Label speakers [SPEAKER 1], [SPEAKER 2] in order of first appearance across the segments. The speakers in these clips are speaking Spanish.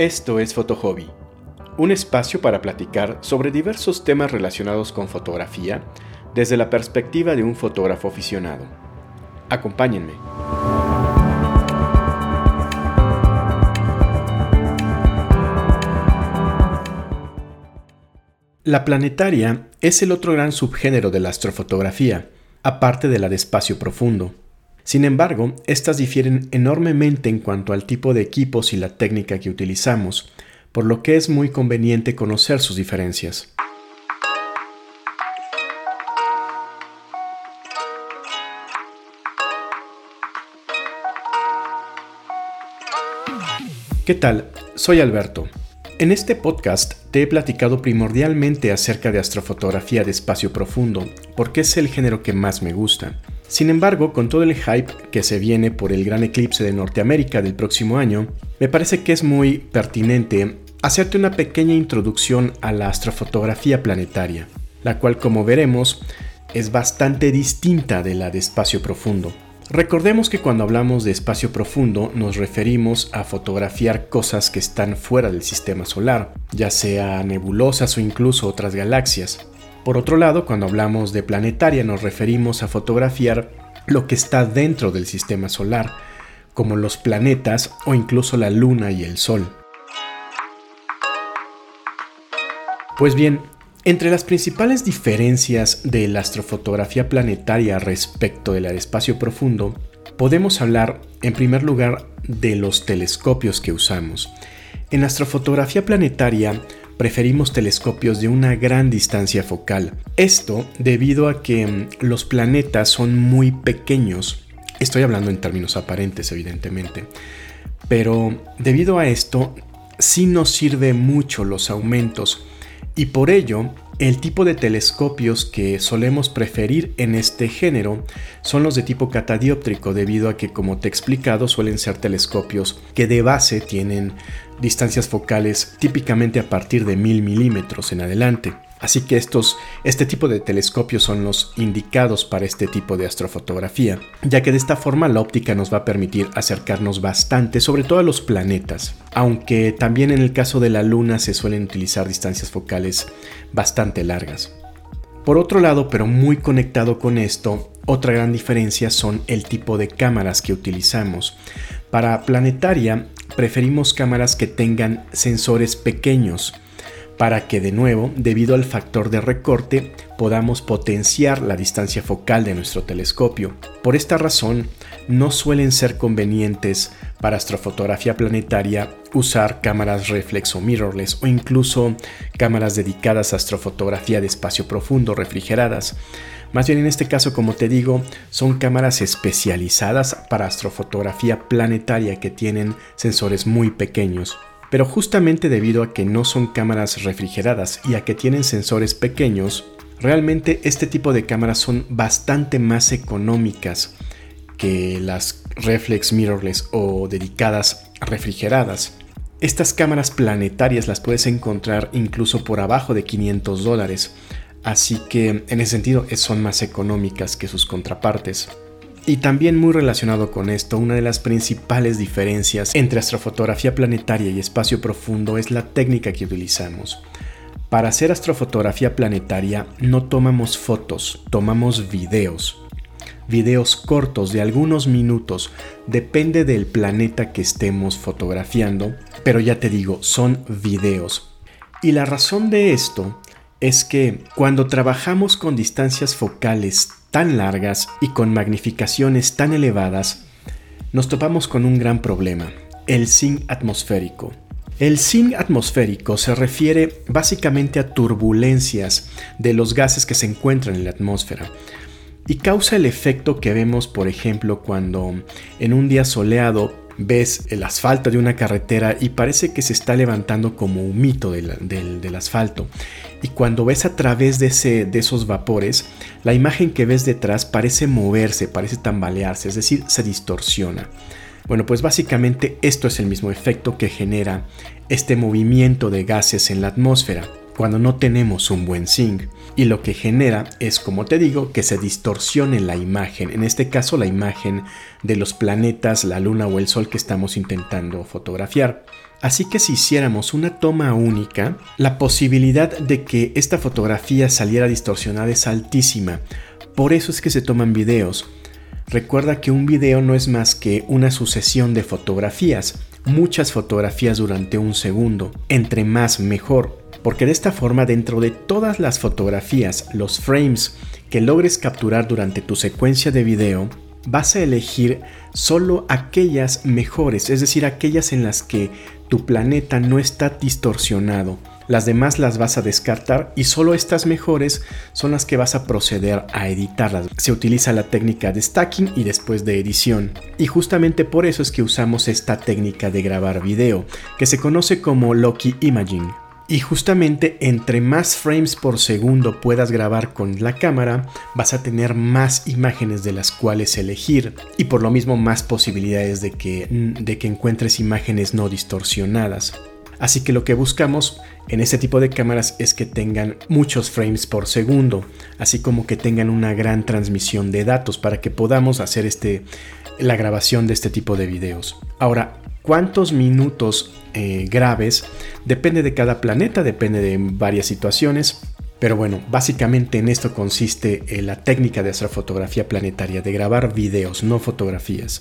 [SPEAKER 1] Esto es Fotohobby, un espacio para platicar sobre diversos temas relacionados con fotografía desde la perspectiva de un fotógrafo aficionado. Acompáñenme. La planetaria es el otro gran subgénero de la astrofotografía, aparte de la de espacio profundo. Sin embargo, estas difieren enormemente en cuanto al tipo de equipos y la técnica que utilizamos, por lo que es muy conveniente conocer sus diferencias. ¿Qué tal? Soy Alberto. En este podcast te he platicado primordialmente acerca de astrofotografía de espacio profundo, porque es el género que más me gusta. Sin embargo, con todo el hype que se viene por el gran eclipse de Norteamérica del próximo año, me parece que es muy pertinente hacerte una pequeña introducción a la astrofotografía planetaria, la cual como veremos es bastante distinta de la de espacio profundo. Recordemos que cuando hablamos de espacio profundo nos referimos a fotografiar cosas que están fuera del sistema solar, ya sea nebulosas o incluso otras galaxias. Por otro lado, cuando hablamos de planetaria nos referimos a fotografiar lo que está dentro del sistema solar, como los planetas o incluso la luna y el sol. Pues bien, entre las principales diferencias de la astrofotografía planetaria respecto del espacio profundo, podemos hablar en primer lugar de los telescopios que usamos. En astrofotografía planetaria preferimos telescopios de una gran distancia focal. Esto debido a que mm, los planetas son muy pequeños. Estoy hablando en términos aparentes, evidentemente. Pero debido a esto, sí nos sirve mucho los aumentos y por ello el tipo de telescopios que solemos preferir en este género son los de tipo catadióptrico debido a que como te he explicado suelen ser telescopios que de base tienen distancias focales típicamente a partir de mil milímetros en adelante. Así que estos, este tipo de telescopios son los indicados para este tipo de astrofotografía, ya que de esta forma la óptica nos va a permitir acercarnos bastante, sobre todo a los planetas, aunque también en el caso de la Luna se suelen utilizar distancias focales bastante largas. Por otro lado, pero muy conectado con esto, otra gran diferencia son el tipo de cámaras que utilizamos. Para planetaria preferimos cámaras que tengan sensores pequeños para que de nuevo, debido al factor de recorte, podamos potenciar la distancia focal de nuestro telescopio. Por esta razón, no suelen ser convenientes para astrofotografía planetaria usar cámaras reflex o mirrorless o incluso cámaras dedicadas a astrofotografía de espacio profundo refrigeradas. Más bien en este caso, como te digo, son cámaras especializadas para astrofotografía planetaria que tienen sensores muy pequeños. Pero justamente debido a que no son cámaras refrigeradas y a que tienen sensores pequeños, realmente este tipo de cámaras son bastante más económicas que las reflex mirrorless o dedicadas refrigeradas. Estas cámaras planetarias las puedes encontrar incluso por abajo de 500 dólares, así que en ese sentido son más económicas que sus contrapartes. Y también muy relacionado con esto, una de las principales diferencias entre astrofotografía planetaria y espacio profundo es la técnica que utilizamos. Para hacer astrofotografía planetaria no tomamos fotos, tomamos videos videos cortos de algunos minutos, depende del planeta que estemos fotografiando, pero ya te digo, son videos. Y la razón de esto es que cuando trabajamos con distancias focales tan largas y con magnificaciones tan elevadas, nos topamos con un gran problema, el sin atmosférico. El sin atmosférico se refiere básicamente a turbulencias de los gases que se encuentran en la atmósfera y causa el efecto que vemos, por ejemplo, cuando en un día soleado ves el asfalto de una carretera y parece que se está levantando como un mito del, asfalto. Y cuando ves a través de, ese, de esos vapores, la imagen que ves detrás parece moverse, parece tambalearse, es decir, se distorsiona. Bueno, pues básicamente esto es el mismo efecto que genera este movimiento de gases en la atmósfera cuando no tenemos un buen sync. Y lo que genera es, como te digo, que se distorsione la imagen, en este caso la imagen de los planetas, la luna o el sol que estamos intentando fotografiar. Así que si hiciéramos una toma única, la posibilidad de que esta fotografía saliera distorsionada es altísima. Por eso es que se toman videos. Recuerda que un video no es más que una sucesión de fotografías, muchas fotografías durante un segundo. Entre más mejor, porque de esta forma dentro de todas las fotografías, los frames que logres capturar durante tu secuencia de video, vas a elegir solo aquellas mejores, es decir, aquellas en las que tu planeta no está distorsionado. Las demás las vas a descartar y solo estas mejores son las que vas a proceder a editarlas. Se utiliza la técnica de stacking y después de edición. Y justamente por eso es que usamos esta técnica de grabar video, que se conoce como Loki Imaging. Y justamente entre más frames por segundo puedas grabar con la cámara, vas a tener más imágenes de las cuales elegir y por lo mismo más posibilidades de que, de que encuentres imágenes no distorsionadas. Así que lo que buscamos en este tipo de cámaras es que tengan muchos frames por segundo, así como que tengan una gran transmisión de datos para que podamos hacer este, la grabación de este tipo de videos. Ahora, cuántos minutos eh, graves depende de cada planeta, depende de varias situaciones. Pero bueno, básicamente en esto consiste eh, la técnica de astrofotografía planetaria, de grabar videos, no fotografías.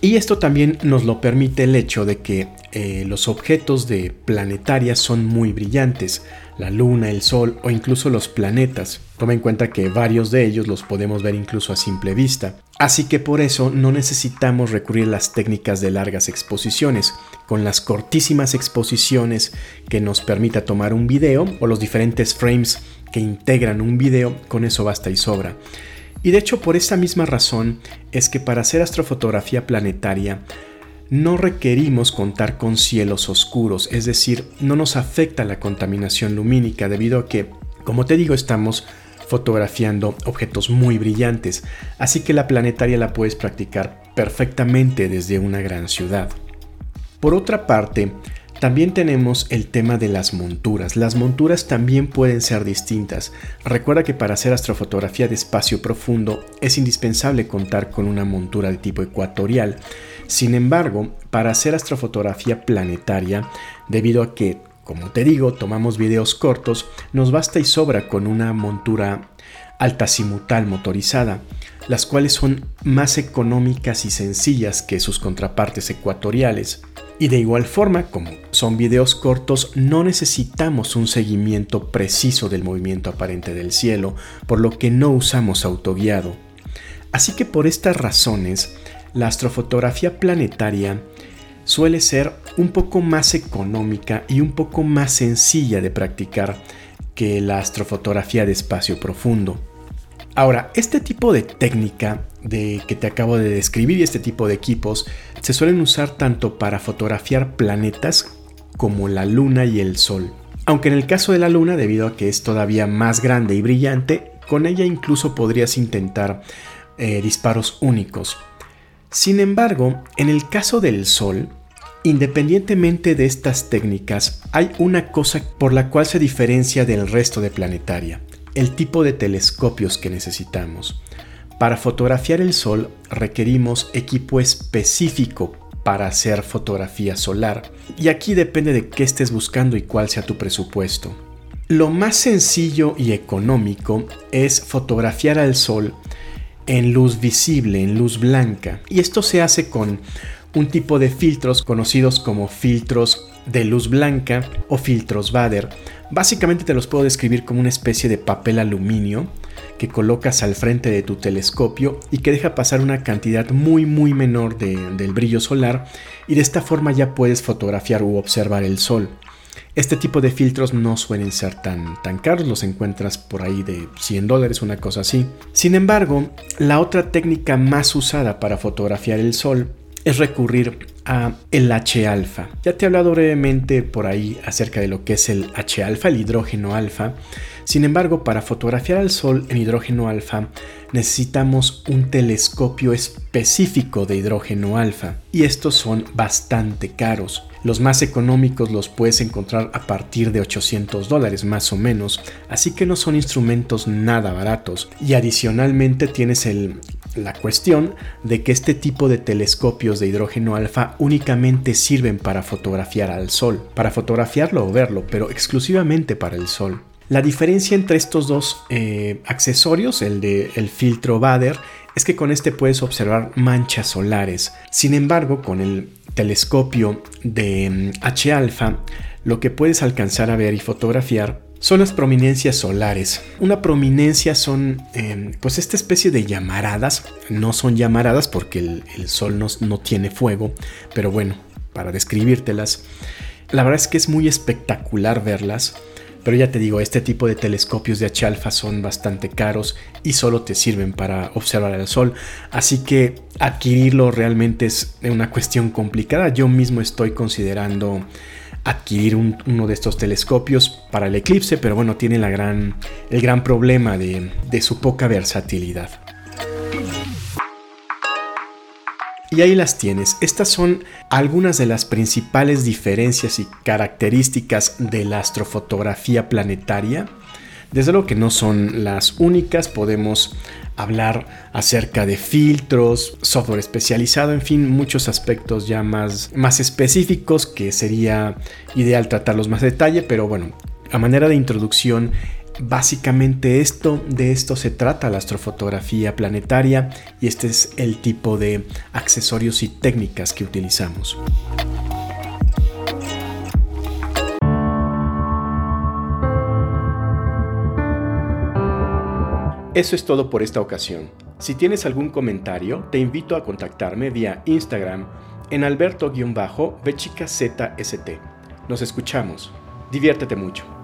[SPEAKER 1] Y esto también nos lo permite el hecho de que eh, los objetos de planetaria son muy brillantes, la luna, el sol o incluso los planetas. Toma en cuenta que varios de ellos los podemos ver incluso a simple vista. Así que por eso no necesitamos recurrir a las técnicas de largas exposiciones. Con las cortísimas exposiciones que nos permita tomar un video o los diferentes frames que integran un video, con eso basta y sobra. Y de hecho por esta misma razón es que para hacer astrofotografía planetaria no requerimos contar con cielos oscuros, es decir, no nos afecta la contaminación lumínica debido a que, como te digo, estamos fotografiando objetos muy brillantes, así que la planetaria la puedes practicar perfectamente desde una gran ciudad. Por otra parte, también tenemos el tema de las monturas. Las monturas también pueden ser distintas. Recuerda que para hacer astrofotografía de espacio profundo es indispensable contar con una montura de tipo ecuatorial. Sin embargo, para hacer astrofotografía planetaria, debido a que, como te digo, tomamos videos cortos, nos basta y sobra con una montura altasimutal motorizada, las cuales son más económicas y sencillas que sus contrapartes ecuatoriales. Y de igual forma, como son videos cortos, no necesitamos un seguimiento preciso del movimiento aparente del cielo, por lo que no usamos autoguiado. Así que por estas razones, la astrofotografía planetaria suele ser un poco más económica y un poco más sencilla de practicar que la astrofotografía de espacio profundo. Ahora, este tipo de técnica de que te acabo de describir y este tipo de equipos se suelen usar tanto para fotografiar planetas como la luna y el sol. Aunque en el caso de la luna, debido a que es todavía más grande y brillante, con ella incluso podrías intentar eh, disparos únicos. Sin embargo, en el caso del sol, independientemente de estas técnicas, hay una cosa por la cual se diferencia del resto de planetaria el tipo de telescopios que necesitamos. Para fotografiar el Sol requerimos equipo específico para hacer fotografía solar. Y aquí depende de qué estés buscando y cuál sea tu presupuesto. Lo más sencillo y económico es fotografiar al Sol en luz visible, en luz blanca. Y esto se hace con un tipo de filtros conocidos como filtros de luz blanca o filtros Bader. Básicamente te los puedo describir como una especie de papel aluminio que colocas al frente de tu telescopio y que deja pasar una cantidad muy muy menor del brillo solar y de esta forma ya puedes fotografiar u observar el sol. Este tipo de filtros no suelen ser tan, tan caros, los encuentras por ahí de 100 dólares, una cosa así. Sin embargo, la otra técnica más usada para fotografiar el sol es recurrir a el H-alfa. Ya te he hablado brevemente por ahí acerca de lo que es el H-alfa, el hidrógeno alfa. Sin embargo, para fotografiar al Sol en hidrógeno alfa necesitamos un telescopio específico de hidrógeno alfa y estos son bastante caros. Los más económicos los puedes encontrar a partir de 800 dólares más o menos, así que no son instrumentos nada baratos. Y adicionalmente tienes el, la cuestión de que este tipo de telescopios de hidrógeno alfa únicamente sirven para fotografiar al Sol, para fotografiarlo o verlo, pero exclusivamente para el Sol. La diferencia entre estos dos eh, accesorios, el de el filtro Bader, es que con este puedes observar manchas solares. Sin embargo, con el telescopio de mm, H alfa, lo que puedes alcanzar a ver y fotografiar son las prominencias solares. Una prominencia son em, pues esta especie de llamaradas. No son llamaradas porque el, sol no, no tiene fuego, pero bueno, para describírtelas. La verdad es que es muy espectacular verlas. Pero ya te digo, este tipo de telescopios de H-alfa son bastante caros y solo te sirven para observar el Sol. Así que adquirirlo realmente es una cuestión complicada. Yo mismo estoy considerando adquirir uno de estos telescopios para el eclipse, pero bueno, tiene la gran, el gran problema de su poca versatilidad. Y ahí las tienes. Estas son algunas de las principales diferencias y características de la astrofotografía planetaria. Desde luego que no son las únicas, podemos hablar acerca de filtros, software especializado, en fin, muchos aspectos ya más, más específicos que sería ideal tratarlos más a detalle, pero bueno, a manera de introducción Básicamente esto, de esto se trata la astrofotografía planetaria y este es el tipo de accesorios y técnicas que utilizamos. Eso es todo por esta ocasión. Si tienes algún comentario, te invito a contactarme vía Instagram en alberto-bechicazst. Nos escuchamos. Diviértete mucho.